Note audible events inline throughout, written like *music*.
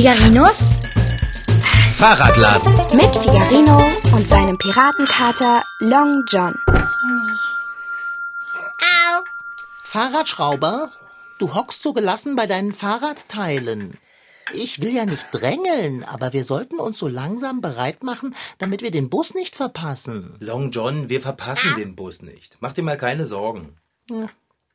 Figarinos Fahrradladen. mit Figarino und seinem Piratenkater Long John. Fahrradschrauber, du hockst so gelassen bei deinen Fahrradteilen. Ich will ja nicht drängeln, aber wir sollten uns so langsam bereit machen, damit wir den Bus nicht verpassen. Long John, wir verpassen den Bus nicht. Mach dir mal keine Sorgen.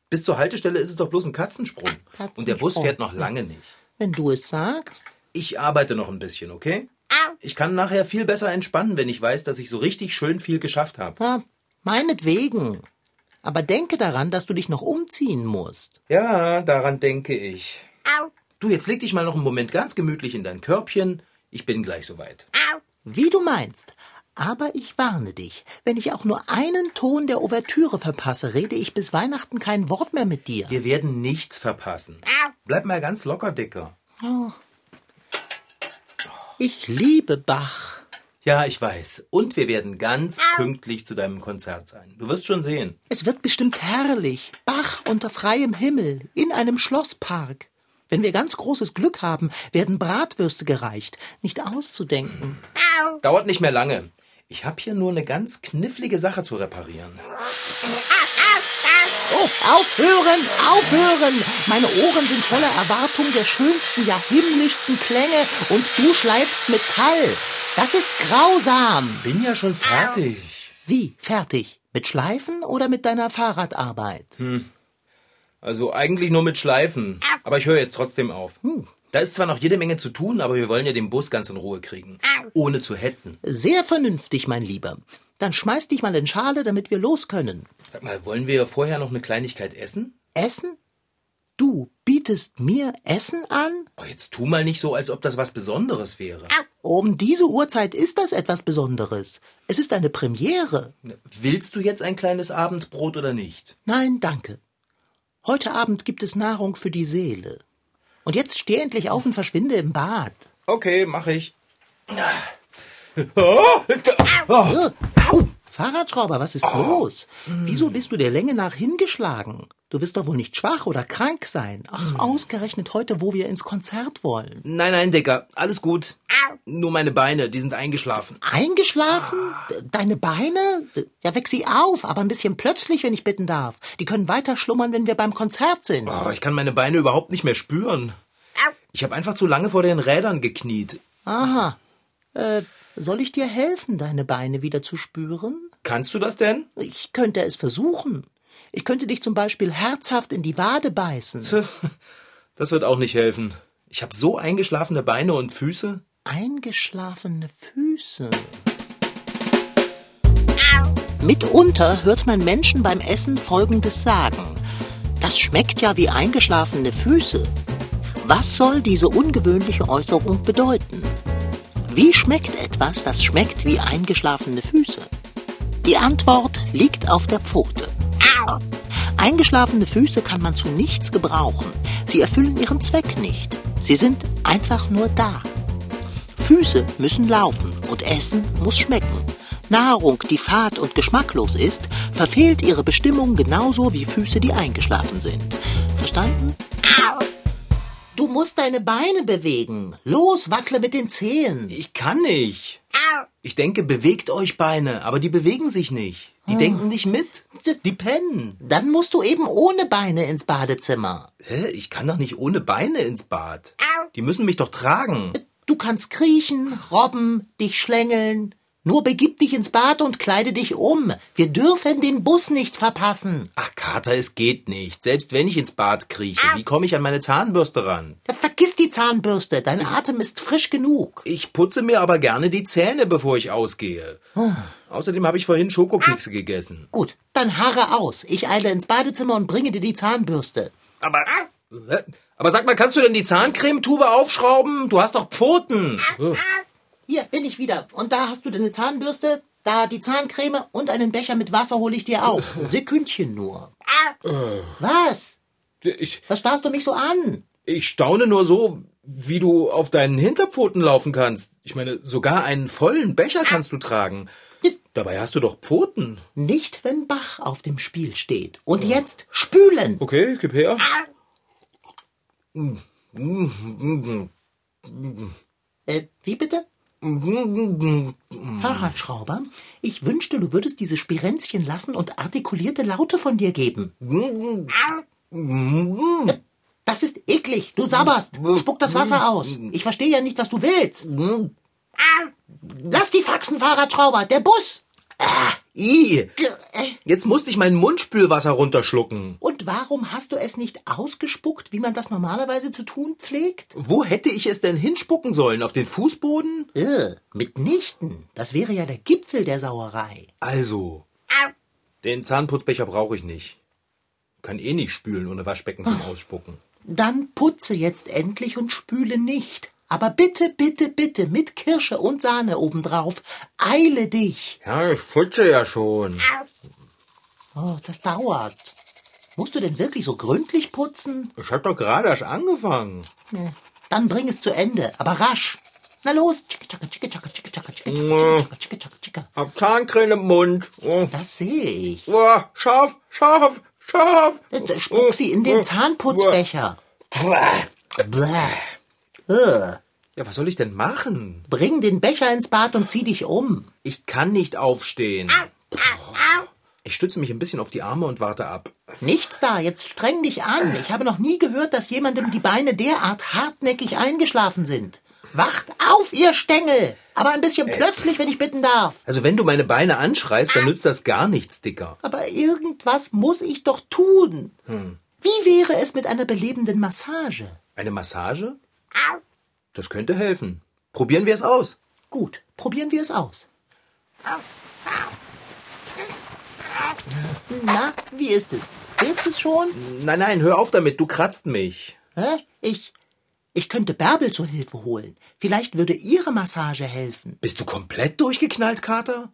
Bis zur Haltestelle ist es doch bloß ein Katzensprung. Und der Bus Katzensprung. fährt noch lange nicht. Wenn du es sagst. Ich arbeite noch ein bisschen, okay? Ich kann nachher viel besser entspannen, wenn ich weiß, dass ich so richtig schön viel geschafft habe. Ja, meinetwegen. Aber denke daran, dass du dich noch umziehen musst. Ja, daran denke ich. Du, jetzt leg dich mal noch einen Moment ganz gemütlich in dein Körbchen. Ich bin gleich soweit. Wie du meinst. Aber ich warne dich, wenn ich auch nur einen Ton der Ouvertüre verpasse, rede ich bis Weihnachten kein Wort mehr mit dir. Wir werden nichts verpassen. Bleib mal ganz locker, Dicker. Ich liebe Bach. Ja, ich weiß. Und wir werden ganz pünktlich zu deinem Konzert sein. Du wirst schon sehen. Es wird bestimmt herrlich. Bach unter freiem Himmel, in einem Schlosspark. Wenn wir ganz großes Glück haben, werden Bratwürste gereicht. Nicht auszudenken. Dauert nicht mehr lange. Ich habe hier nur eine ganz knifflige Sache zu reparieren. Oh, aufhören, aufhören! Meine Ohren sind voller Erwartung der schönsten, ja himmlischsten Klänge und du schleifst Metall. Das ist grausam. Bin ja schon fertig. Wie, fertig? Mit Schleifen oder mit deiner Fahrradarbeit? Also eigentlich nur mit Schleifen. Aber ich höre jetzt trotzdem auf. Da ist zwar noch jede Menge zu tun, aber wir wollen ja den Bus ganz in Ruhe kriegen. Ohne zu hetzen. Sehr vernünftig, mein Lieber. Dann schmeiß dich mal in Schale, damit wir los können. Sag mal, wollen wir vorher noch eine Kleinigkeit essen? Essen? Du bietest mir Essen an? Oh, jetzt tu mal nicht so, als ob das was Besonderes wäre. Um diese Uhrzeit ist das etwas Besonderes. Es ist eine Premiere. Willst du jetzt ein kleines Abendbrot oder nicht? Nein, danke. Heute Abend gibt es Nahrung für die Seele. Und jetzt steh endlich auf und verschwinde im Bad. Okay, mach ich. *laughs* Äh, Au! Fahrradschrauber, was ist los? Wieso bist du der Länge nach hingeschlagen? Du wirst doch wohl nicht schwach oder krank sein. Ach, ausgerechnet heute, wo wir ins Konzert wollen. Nein, nein, Dicker, alles gut. Nur meine Beine, die sind eingeschlafen. Eingeschlafen? D- Deine Beine? Ja, weck sie auf, aber ein bisschen plötzlich, wenn ich bitten darf. Die können weiter schlummern, wenn wir beim Konzert sind. Aber ich kann meine Beine überhaupt nicht mehr spüren. Ich habe einfach zu lange vor den Rädern gekniet. Aha. Äh, soll ich dir helfen, deine Beine wieder zu spüren? Kannst du das denn? Ich könnte es versuchen. Ich könnte dich zum Beispiel herzhaft in die Wade beißen. *laughs* Das wird auch nicht helfen. Ich habe so eingeschlafene Beine und Füße. Eingeschlafene Füße. Mitunter hört man Menschen beim Essen Folgendes sagen. Das schmeckt ja wie eingeschlafene Füße. Was soll diese ungewöhnliche Äußerung bedeuten? Wie schmeckt etwas, das schmeckt wie eingeschlafene Füße? Die Antwort liegt auf der Pfote. Eingeschlafene Füße kann man zu nichts gebrauchen. Sie erfüllen ihren Zweck nicht. Sie sind einfach nur da. Füße müssen laufen und Essen muss schmecken. Nahrung, die fad und geschmacklos ist, verfehlt ihre Bestimmung genauso wie Füße, die eingeschlafen sind. Verstanden? Du musst deine Beine bewegen. Los, wackle mit den Zehen. Ich kann nicht. Ich denke, bewegt euch Beine, aber die bewegen sich nicht. Die denken nicht mit. Die pennen. Dann musst du eben ohne Beine ins Badezimmer. Hä? Ich kann doch nicht ohne Beine ins Bad. Die müssen mich doch tragen. Du kannst kriechen, robben, dich schlängeln. Nur begib dich ins Bad und kleide dich um. Wir dürfen den Bus nicht verpassen. Ach, Kater, es geht nicht. Selbst wenn ich ins Bad krieche, wie komme ich an meine Zahnbürste ran? Ja, Vergiss die Zahnbürste, dein Atem ist frisch genug. Ich putze mir aber gerne die Zähne, bevor ich ausgehe. Außerdem habe ich vorhin Schokokekse gegessen. Gut, dann harre aus. Ich eile ins Badezimmer und bringe dir die Zahnbürste. Aber. Aber sag mal, kannst du denn die Zahncremetube aufschrauben? Du hast doch Pfoten. Hier bin ich wieder. Und da hast du deine Zahnbürste, da die Zahncreme und einen Becher mit Wasser hole ich dir auf. *laughs* Sekündchen nur. Was? Ich, Was starrst du mich so an? ich staune nur so, wie du auf deinen Hinterpfoten laufen kannst. Ich meine, sogar einen vollen Becher kannst du tragen. Dabei hast du doch Pfoten. Nicht, wenn Bach auf dem Spiel steht. Und jetzt spülen. Okay, gib her. Äh, wie bitte? Fahrradschrauber, ich wünschte, du würdest diese Spirenzchen lassen und artikulierte Laute von dir geben. Das ist eklig. Du sabberst. Spuck das Wasser aus. Ich verstehe ja nicht, was du willst. Lass die Faxen, Fahrradschrauber. Der Bus. Ah, i. Jetzt musste ich mein Mundspülwasser runterschlucken. Und warum hast du es nicht ausgespuckt, wie man das normalerweise zu tun pflegt? Wo hätte ich es denn hinspucken sollen? Auf den Fußboden? Äh, mitnichten. Das wäre ja der Gipfel der Sauerei. Also. Den Zahnputzbecher brauche ich nicht. Kann eh nicht spülen ohne Waschbecken zum Ausspucken. Dann putze jetzt endlich und spüle nicht. Aber bitte, bitte, bitte mit Kirsche und Sahne obendrauf. Eile dich. Ja, ich putze ja schon. Oh, das dauert. Musst du denn wirklich so gründlich putzen? Ich hab doch gerade erst angefangen. Dann bring es zu Ende, aber rasch. Na los. Hab Zahncreme im Mund. Oh. Das sehe ich. Oh, scharf, scharf, scharf. Spuck sie in den Zahnputzbecher. Bläh. Bläh. Ja, was soll ich denn machen? Bring den Becher ins Bad und zieh dich um. Ich kann nicht aufstehen. Ich stütze mich ein bisschen auf die Arme und warte ab. Nichts da, jetzt streng dich an. Ich habe noch nie gehört, dass jemandem die Beine derart hartnäckig eingeschlafen sind. Wacht auf, ihr Stängel! Aber ein bisschen plötzlich, wenn ich bitten darf. Also wenn du meine Beine anschreist, dann nützt das gar nichts, Dicker. Aber irgendwas muss ich doch tun. Wie wäre es mit einer belebenden Massage? Eine Massage? Das könnte helfen. Probieren wir es aus. Gut, probieren wir es aus. Na, wie ist es? Hilft es schon? Nein, nein, hör auf damit, du kratzt mich. Hä? Ich. Ich könnte Bärbel zur Hilfe holen. Vielleicht würde ihre Massage helfen. Bist du komplett durchgeknallt, Kater?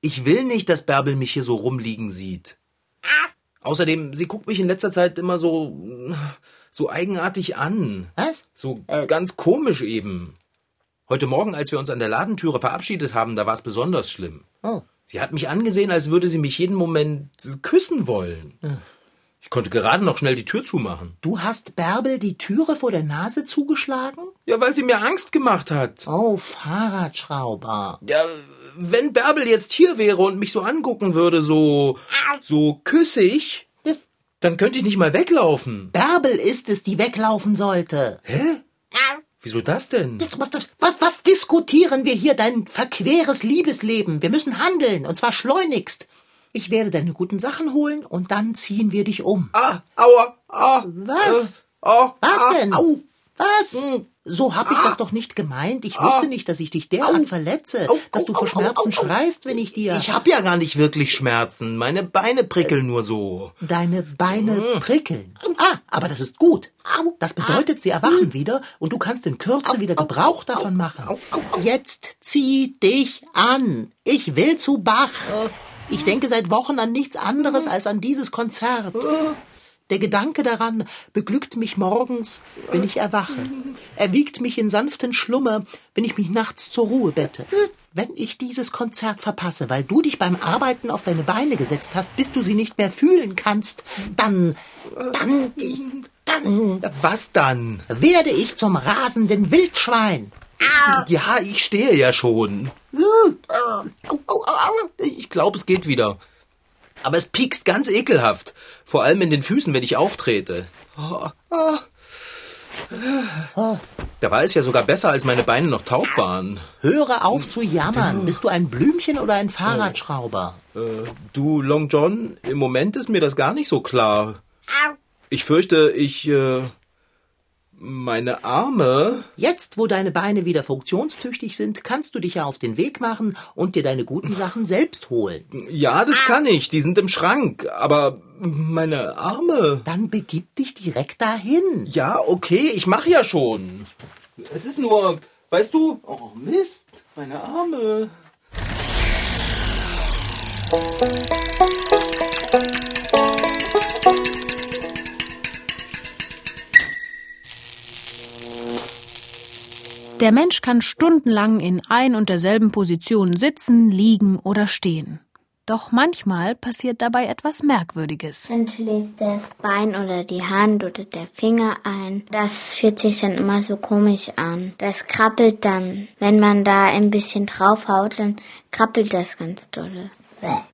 Ich will nicht, dass Bärbel mich hier so rumliegen sieht. Außerdem, sie guckt mich in letzter Zeit immer so. So eigenartig an. Was? So Äh. ganz komisch eben. Heute Morgen, als wir uns an der Ladentüre verabschiedet haben, da war es besonders schlimm. Oh. Sie hat mich angesehen, als würde sie mich jeden Moment küssen wollen. Ich konnte gerade noch schnell die Tür zumachen. Du hast Bärbel die Türe vor der Nase zugeschlagen? Ja, weil sie mir Angst gemacht hat. Oh, Fahrradschrauber. Ja, wenn Bärbel jetzt hier wäre und mich so angucken würde, so, so küssig, dann könnte ich nicht mal weglaufen. Bärbel ist es, die weglaufen sollte. Hä? Wieso das denn? Was, was, diskutieren wir hier? Dein verqueres Liebesleben. Wir müssen handeln, und zwar schleunigst. Ich werde deine guten Sachen holen und dann ziehen wir dich um. Ah, aua, ah. Was? Äh, ah, Was ah, denn? Au. Was? So hab ich das doch nicht gemeint. Ich wusste nicht, dass ich dich derart verletze, Au, dass au, du au, vor Schmerzen au, au, au. schreist, wenn ich dir Ich hab ja gar nicht wirklich Schmerzen. Meine Beine prickeln nur so. deine Beine prickeln. Ah, aber das ist gut. Das bedeutet, sie erwachen wieder und du kannst in Kürze wieder Gebrauch davon machen. Jetzt zieh dich an. Ich will zu Bach. Ich denke seit Wochen an nichts anderes als an dieses Konzert. Der Gedanke daran beglückt mich morgens, wenn ich erwache. Er wiegt mich in sanften Schlummer, wenn ich mich nachts zur Ruhe bette. Wenn ich dieses Konzert verpasse, weil du dich beim Arbeiten auf deine Beine gesetzt hast, bis du sie nicht mehr fühlen kannst, dann, dann, dann Was dann? werde ich zum rasenden Wildschwein. Ja, ich stehe ja schon. Au. Ich glaube, es geht wieder. Aber es piekst ganz ekelhaft. Vor allem in den Füßen, wenn ich auftrete. Da war es ja sogar besser, als meine Beine noch taub waren. Höre auf zu jammern. Bist du ein Blümchen oder ein Fahrradschrauber? Äh, du, Long John, im Moment ist mir das gar nicht so klar. Ich fürchte, ich, äh, meine Arme. Jetzt, wo deine Beine wieder funktionstüchtig sind, kannst du dich ja auf den Weg machen und dir deine guten Sachen selbst holen. Ja, das kann ich. Die sind im Schrank. Aber meine Arme. Dann begib dich direkt dahin. Ja, okay, ich mache ja schon. Es ist nur, weißt du, oh Mist, meine Arme. Der Mensch kann stundenlang in ein und derselben Position sitzen, liegen oder stehen. Doch manchmal passiert dabei etwas Merkwürdiges. Dann schläft das Bein oder die Hand oder der Finger ein. Das fühlt sich dann immer so komisch an. Das krabbelt dann. Wenn man da ein bisschen draufhaut, dann krabbelt das ganz dolle.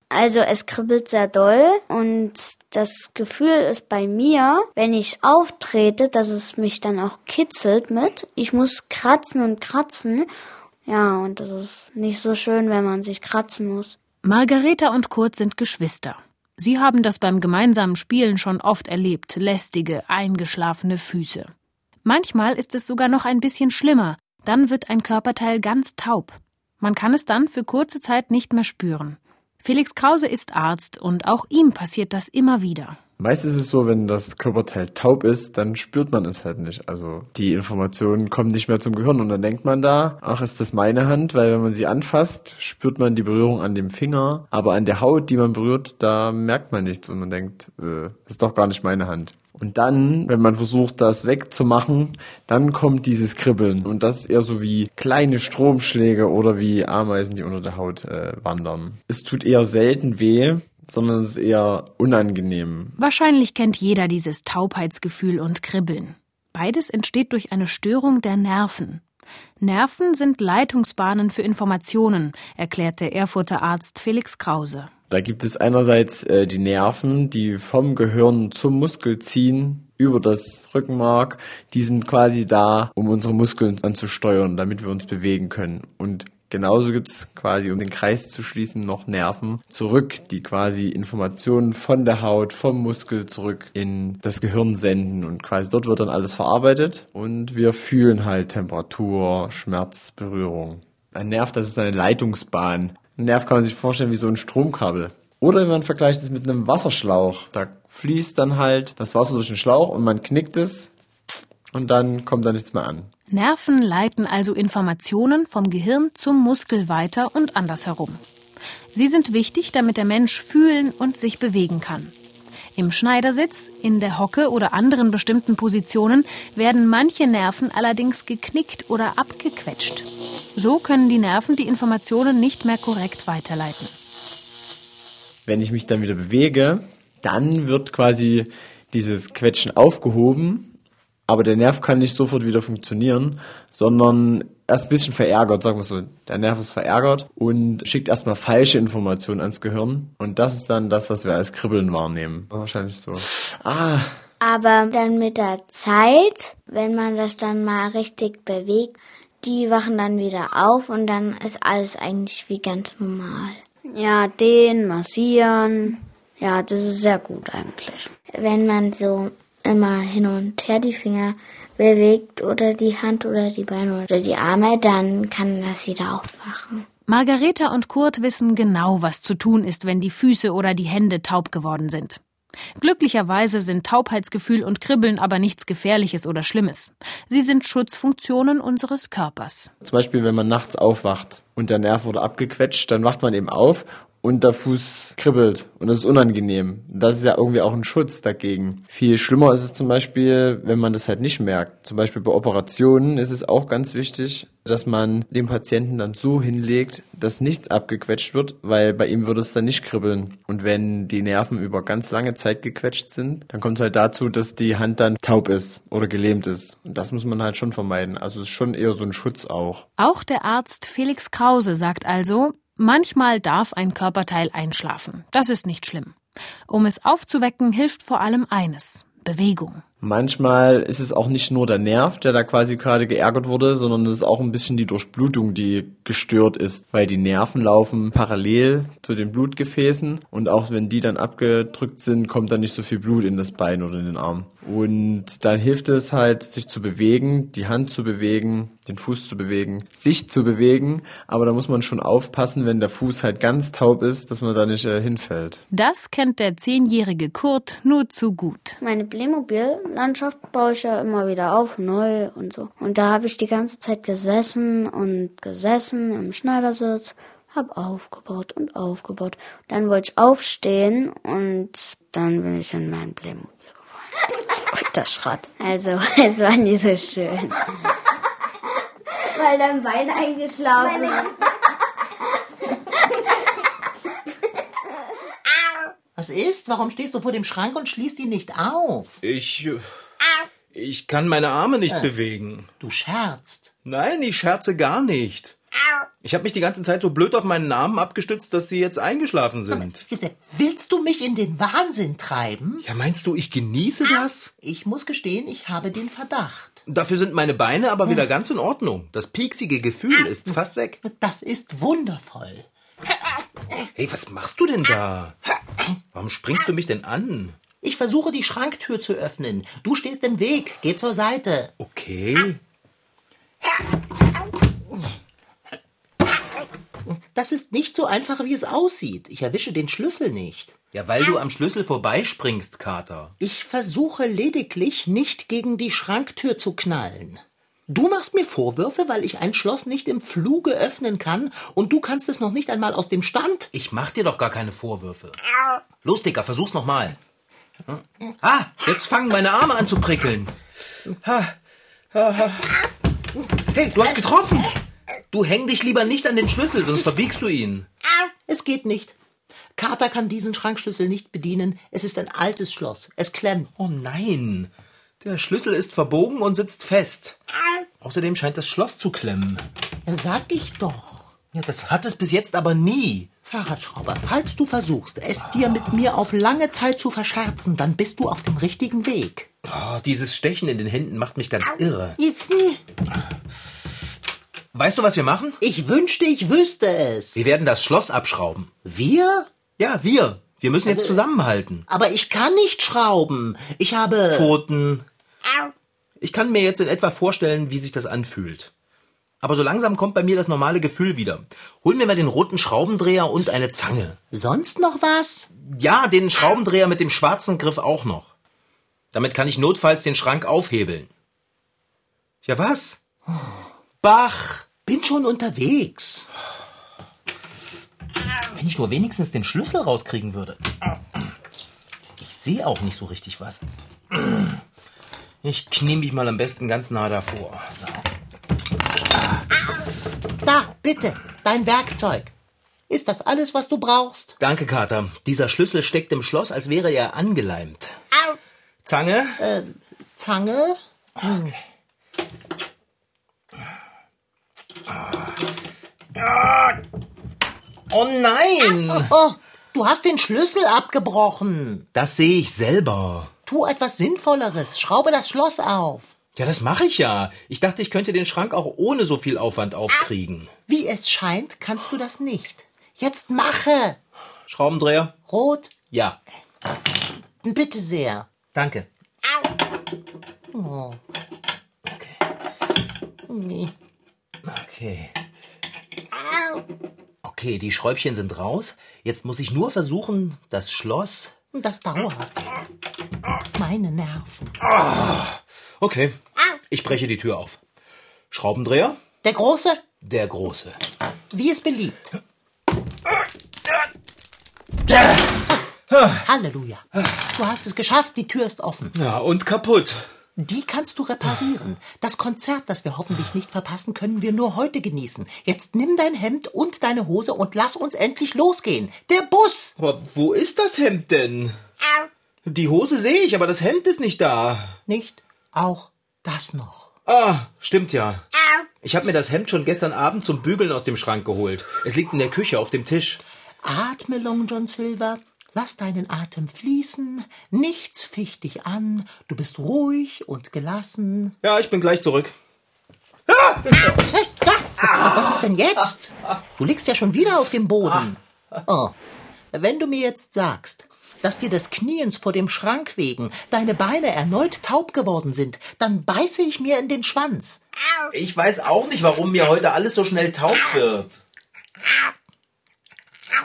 Also es kribbelt sehr doll und das Gefühl ist bei mir, wenn ich auftrete, dass es mich dann auch kitzelt mit. Ich muss kratzen und kratzen. Ja, und das ist nicht so schön, wenn man sich kratzen muss. Margareta und Kurt sind Geschwister. Sie haben das beim gemeinsamen Spielen schon oft erlebt, lästige, eingeschlafene Füße. Manchmal ist es sogar noch ein bisschen schlimmer, dann wird ein Körperteil ganz taub. Man kann es dann für kurze Zeit nicht mehr spüren. Felix Krause ist Arzt und auch ihm passiert das immer wieder. Meist ist es so, wenn das Körperteil taub ist, dann spürt man es halt nicht. Also die Informationen kommen nicht mehr zum Gehirn und dann denkt man da, ach, ist das meine Hand? Weil wenn man sie anfasst, spürt man die Berührung an dem Finger, aber an der Haut, die man berührt, da merkt man nichts und man denkt, äh, ist doch gar nicht meine Hand. Und dann, wenn man versucht, das wegzumachen, dann kommt dieses Kribbeln. Und das ist eher so wie kleine Stromschläge oder wie Ameisen, die unter der Haut äh, wandern. Es tut eher selten weh, sondern es ist eher unangenehm. Wahrscheinlich kennt jeder dieses Taubheitsgefühl und Kribbeln. Beides entsteht durch eine Störung der Nerven. Nerven sind Leitungsbahnen für Informationen, erklärt der Erfurter Arzt Felix Krause. Da gibt es einerseits äh, die Nerven, die vom Gehirn zum Muskel ziehen, über das Rückenmark. Die sind quasi da, um unsere Muskeln anzusteuern, damit wir uns bewegen können. Und Genauso gibt es quasi, um den Kreis zu schließen, noch Nerven zurück, die quasi Informationen von der Haut, vom Muskel zurück in das Gehirn senden und quasi dort wird dann alles verarbeitet und wir fühlen halt Temperatur, Schmerz, Berührung. Ein Nerv, das ist eine Leitungsbahn. Ein Nerv kann man sich vorstellen wie so ein Stromkabel. Oder man vergleicht es mit einem Wasserschlauch. Da fließt dann halt das Wasser durch den Schlauch und man knickt es und dann kommt da nichts mehr an. Nerven leiten also Informationen vom Gehirn zum Muskel weiter und andersherum. Sie sind wichtig, damit der Mensch fühlen und sich bewegen kann. Im Schneidersitz, in der Hocke oder anderen bestimmten Positionen werden manche Nerven allerdings geknickt oder abgequetscht. So können die Nerven die Informationen nicht mehr korrekt weiterleiten. Wenn ich mich dann wieder bewege, dann wird quasi dieses Quetschen aufgehoben aber der Nerv kann nicht sofort wieder funktionieren, sondern erst ein bisschen verärgert, sagen wir so. Der Nerv ist verärgert und schickt erstmal falsche Informationen ans Gehirn. Und das ist dann das, was wir als Kribbeln wahrnehmen. Wahrscheinlich so. Ah. Aber dann mit der Zeit, wenn man das dann mal richtig bewegt, die wachen dann wieder auf und dann ist alles eigentlich wie ganz normal. Ja, den massieren. Ja, das ist sehr gut eigentlich. Wenn man so immer hin und her die Finger bewegt oder die Hand oder die Beine oder die Arme, dann kann das wieder aufwachen. Margareta und Kurt wissen genau, was zu tun ist, wenn die Füße oder die Hände taub geworden sind. Glücklicherweise sind Taubheitsgefühl und Kribbeln aber nichts Gefährliches oder Schlimmes. Sie sind Schutzfunktionen unseres Körpers. Zum Beispiel, wenn man nachts aufwacht und der Nerv wurde abgequetscht, dann wacht man eben auf und der Fuß kribbelt und das ist unangenehm. Das ist ja irgendwie auch ein Schutz dagegen. Viel schlimmer ist es zum Beispiel, wenn man das halt nicht merkt. Zum Beispiel bei Operationen ist es auch ganz wichtig, dass man den Patienten dann so hinlegt, dass nichts abgequetscht wird, weil bei ihm würde es dann nicht kribbeln. Und wenn die Nerven über ganz lange Zeit gequetscht sind, dann kommt es halt dazu, dass die Hand dann taub ist oder gelähmt ist. Und das muss man halt schon vermeiden. Also es ist schon eher so ein Schutz auch. Auch der Arzt Felix Krause sagt also, Manchmal darf ein Körperteil einschlafen. Das ist nicht schlimm. Um es aufzuwecken, hilft vor allem eines Bewegung. Manchmal ist es auch nicht nur der Nerv, der da quasi gerade geärgert wurde, sondern es ist auch ein bisschen die Durchblutung, die gestört ist, weil die Nerven laufen parallel zu den Blutgefäßen und auch wenn die dann abgedrückt sind, kommt dann nicht so viel Blut in das Bein oder in den Arm. Und dann hilft es halt, sich zu bewegen, die Hand zu bewegen, den Fuß zu bewegen, sich zu bewegen. Aber da muss man schon aufpassen, wenn der Fuß halt ganz taub ist, dass man da nicht äh, hinfällt. Das kennt der zehnjährige Kurt nur zu gut. Meine Playmobil-Landschaft baue ich ja immer wieder auf, neu und so. Und da habe ich die ganze Zeit gesessen und gesessen im Schneidersitz hab aufgebaut und aufgebaut. Dann wollte ich aufstehen und dann bin ich in mein Playmobil der Schrott. Also, *laughs* es war nie so schön. Weil dein Bein eingeschlafen ist. Was ist? Warum stehst du vor dem Schrank und schließt ihn nicht auf? Ich. äh, Ich kann meine Arme nicht bewegen. Du scherzt. Nein, ich scherze gar nicht. Ich habe mich die ganze Zeit so blöd auf meinen Namen abgestützt, dass sie jetzt eingeschlafen sind. Willst du mich in den Wahnsinn treiben? Ja, meinst du, ich genieße das? Ich muss gestehen, ich habe den Verdacht. Dafür sind meine Beine aber wieder ganz in Ordnung. Das pieksige Gefühl ist fast weg. Das ist wundervoll. Hey, was machst du denn da? Warum springst du mich denn an? Ich versuche die Schranktür zu öffnen. Du stehst im Weg. Geh zur Seite. Okay. Das ist nicht so einfach, wie es aussieht. Ich erwische den Schlüssel nicht. Ja, weil du am Schlüssel vorbeispringst, Kater. Ich versuche lediglich, nicht gegen die Schranktür zu knallen. Du machst mir Vorwürfe, weil ich ein Schloss nicht im Fluge öffnen kann und du kannst es noch nicht einmal aus dem Stand. Ich mach dir doch gar keine Vorwürfe. Los, Dicker, versuch's nochmal. Ah, jetzt fangen meine Arme an zu prickeln. Ha, ha, ha. Hey, du hast getroffen. Du häng dich lieber nicht an den Schlüssel, sonst verbiegst du ihn. Es geht nicht. Kater kann diesen Schrankschlüssel nicht bedienen. Es ist ein altes Schloss. Es klemmt. Oh nein, der Schlüssel ist verbogen und sitzt fest. Außerdem scheint das Schloss zu klemmen. Ja, sag ich doch. Ja, das hat es bis jetzt aber nie. Fahrradschrauber, falls du versuchst, es dir mit mir auf lange Zeit zu verscherzen, dann bist du auf dem richtigen Weg. Oh, dieses Stechen in den Händen macht mich ganz irre. Jetzt nie. Weißt du, was wir machen? Ich wünschte, ich wüsste es. Wir werden das Schloss abschrauben. Wir? Ja, wir. Wir müssen jetzt zusammenhalten. Aber ich kann nicht schrauben. Ich habe. Pfoten. Ich kann mir jetzt in etwa vorstellen, wie sich das anfühlt. Aber so langsam kommt bei mir das normale Gefühl wieder. Hol mir mal den roten Schraubendreher und eine Zange. Sonst noch was? Ja, den Schraubendreher mit dem schwarzen Griff auch noch. Damit kann ich notfalls den Schrank aufhebeln. Ja, was? Bach! Bin schon unterwegs. Wenn ich nur wenigstens den Schlüssel rauskriegen würde. Ich sehe auch nicht so richtig was. Ich knie mich mal am besten ganz nah davor. So. Da, bitte, dein Werkzeug. Ist das alles, was du brauchst? Danke, Kater. Dieser Schlüssel steckt im Schloss, als wäre er angeleimt. Zange? Zange? Oh nein! Oh, du hast den Schlüssel abgebrochen. Das sehe ich selber. Tu etwas Sinnvolleres. Schraube das Schloss auf. Ja, das mache ich ja. Ich dachte, ich könnte den Schrank auch ohne so viel Aufwand aufkriegen. Wie es scheint, kannst du das nicht. Jetzt mache. Schraubendreher? Rot, Ja. bitte sehr. Danke. Oh, Okay. Okay. Okay, die Schräubchen sind raus. Jetzt muss ich nur versuchen, das Schloss. das dauert. Meine Nerven. Okay. Ich breche die Tür auf. Schraubendreher? Der Große, Der große. wie es beliebt. Halleluja. Du hast es geschafft, die Tür ist offen. Ja, und kaputt. Die kannst du reparieren. Das Konzert, das wir hoffentlich nicht verpassen, können wir nur heute genießen. Jetzt nimm dein Hemd und deine Hose und lass uns endlich losgehen. Der Bus! Aber wo ist das Hemd denn? Die Hose sehe ich, aber das Hemd ist nicht da. Nicht auch das noch. Ah, stimmt ja. Ich habe mir das Hemd schon gestern Abend zum Bügeln aus dem Schrank geholt. Es liegt in der Küche auf dem Tisch. Atme, Long John Silver. Lass deinen Atem fließen. Nichts ficht dich an. Du bist ruhig und gelassen. Ja, ich bin gleich zurück. Was ist denn jetzt? Du liegst ja schon wieder auf dem Boden. Oh, wenn du mir jetzt sagst, dass dir des Kniens vor dem Schrank wegen deine Beine erneut taub geworden sind, dann beiße ich mir in den Schwanz. Ich weiß auch nicht, warum mir heute alles so schnell taub wird.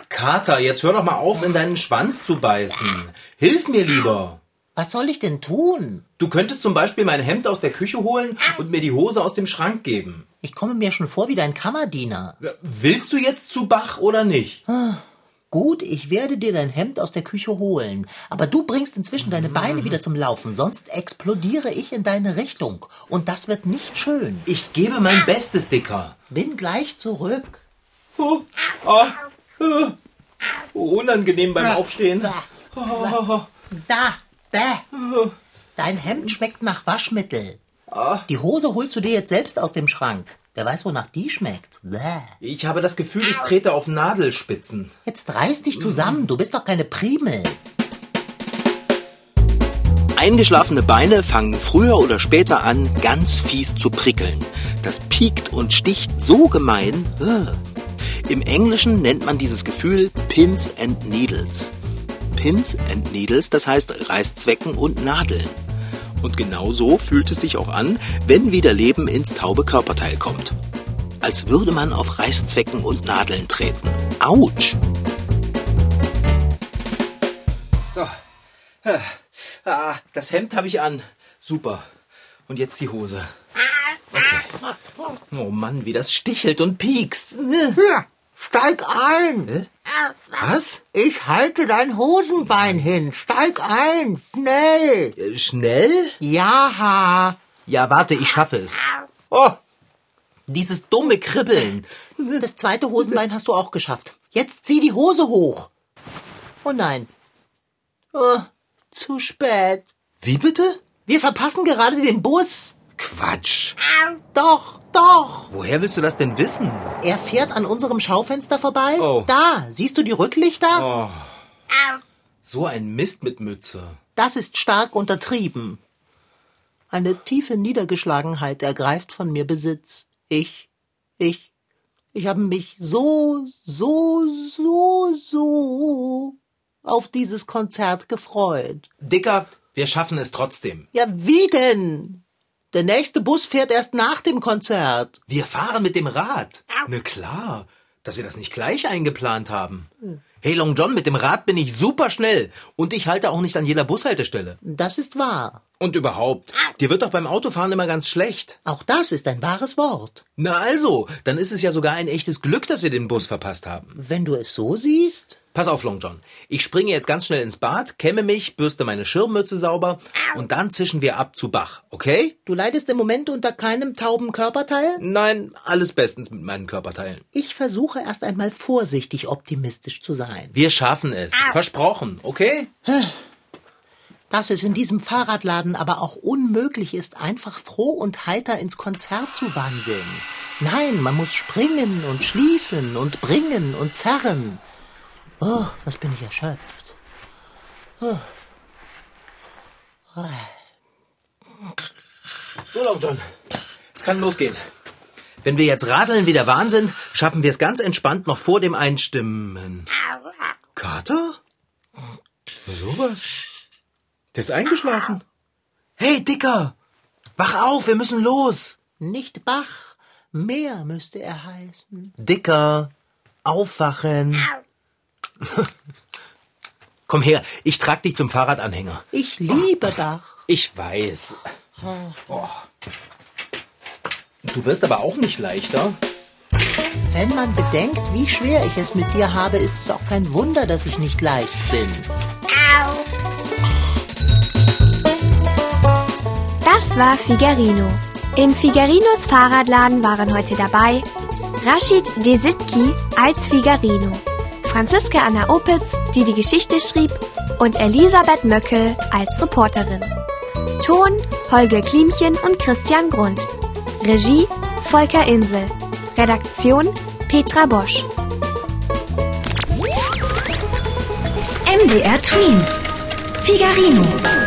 Kater, jetzt hör doch mal auf, in deinen Schwanz zu beißen. Hilf mir lieber. Was soll ich denn tun? Du könntest zum Beispiel mein Hemd aus der Küche holen und mir die Hose aus dem Schrank geben. Ich komme mir schon vor wie dein Kammerdiener. Willst du jetzt zu Bach oder nicht? Gut, ich werde dir dein Hemd aus der Küche holen, aber du bringst inzwischen deine Beine wieder zum Laufen, sonst explodiere ich in deine Richtung. Und das wird nicht schön. Ich gebe mein Bestes, Dicker. Bin gleich zurück. Oh, ah, äh, unangenehm beim Aufstehen. Da, da. Dein Hemd schmeckt nach Waschmittel. Die Hose holst du dir jetzt selbst aus dem Schrank. Wer weiß, wonach die schmeckt. Bäh. Ich habe das Gefühl, ich trete auf Nadelspitzen. Jetzt reiß dich zusammen, du bist doch keine Primel. Eingeschlafene Beine fangen früher oder später an, ganz fies zu prickeln. Das piekt und sticht so gemein. Im Englischen nennt man dieses Gefühl Pins and Needles. Pins and Needles, das heißt Reißzwecken und Nadeln. Und genau so fühlt es sich auch an, wenn wieder Leben ins taube Körperteil kommt. Als würde man auf Reißzwecken und Nadeln treten. Autsch! So. Ah, Ah, das Hemd habe ich an. Super. Und jetzt die Hose. Okay. Oh Mann, wie das stichelt und piekst. Hier, steig ein. Was? Ich halte dein Hosenbein hin. Steig ein, schnell. Äh, Schnell? Ja, Ja, warte, ich schaffe es. Oh, dieses dumme Kribbeln. das zweite Hosenbein hast du auch geschafft. Jetzt zieh die Hose hoch. Oh nein. Oh, zu spät. Wie bitte? Wir verpassen gerade den Bus. Quatsch. Doch, doch. Woher willst du das denn wissen? Er fährt an unserem Schaufenster vorbei. Oh. Da, siehst du die Rücklichter? So ein Mist mit Mütze. Das ist stark untertrieben. Eine tiefe Niedergeschlagenheit ergreift von mir Besitz. Ich, ich, ich habe mich so, so, so, so auf dieses Konzert gefreut. Dicker, wir schaffen es trotzdem. Ja, wie denn? Der nächste Bus fährt erst nach dem Konzert. Wir fahren mit dem Rad. Na klar, dass wir das nicht gleich eingeplant haben. Hey Long John, mit dem Rad bin ich super schnell. Und ich halte auch nicht an jeder Bushaltestelle. Das ist wahr. Und überhaupt, dir wird doch beim Autofahren immer ganz schlecht. Auch das ist ein wahres Wort. Na also, dann ist es ja sogar ein echtes Glück, dass wir den Bus verpasst haben. Wenn du es so siehst. Pass auf, Long John. Ich springe jetzt ganz schnell ins Bad, kämme mich, bürste meine Schirmmütze sauber und dann zischen wir ab zu Bach, okay? Du leidest im Moment unter keinem tauben Körperteil? Nein, alles bestens mit meinen Körperteilen. Ich versuche erst einmal vorsichtig optimistisch zu sein. Wir schaffen es. Versprochen, okay? Dass es in diesem Fahrradladen aber auch unmöglich ist, einfach froh und heiter ins Konzert zu wandeln. Nein, man muss springen und schließen und bringen und zerren. Oh, was bin ich erschöpft. So, Long John. Es kann losgehen. Wenn wir jetzt radeln wie der Wahnsinn, schaffen wir es ganz entspannt noch vor dem Einstimmen. Kater? Sowas. Der ist eingeschlafen. Hey, Dicker! Wach auf, wir müssen los! Nicht Bach, mehr müsste er heißen. Dicker, aufwachen. *laughs* Komm her, ich trag dich zum Fahrradanhänger. Ich liebe Bach. Ich weiß. Oh. Du wirst aber auch nicht leichter. Wenn man bedenkt, wie schwer ich es mit dir habe, ist es auch kein Wunder, dass ich nicht leicht bin. Das war Figarino. In Figarinos Fahrradladen waren heute dabei Rashid Desitki als Figarino, Franziska Anna Opitz, die die Geschichte schrieb, und Elisabeth Möckel als Reporterin. Ton Holger Klimchen und Christian Grund. Regie Volker Insel. Redaktion Petra Bosch. MDR Twins. Figarino.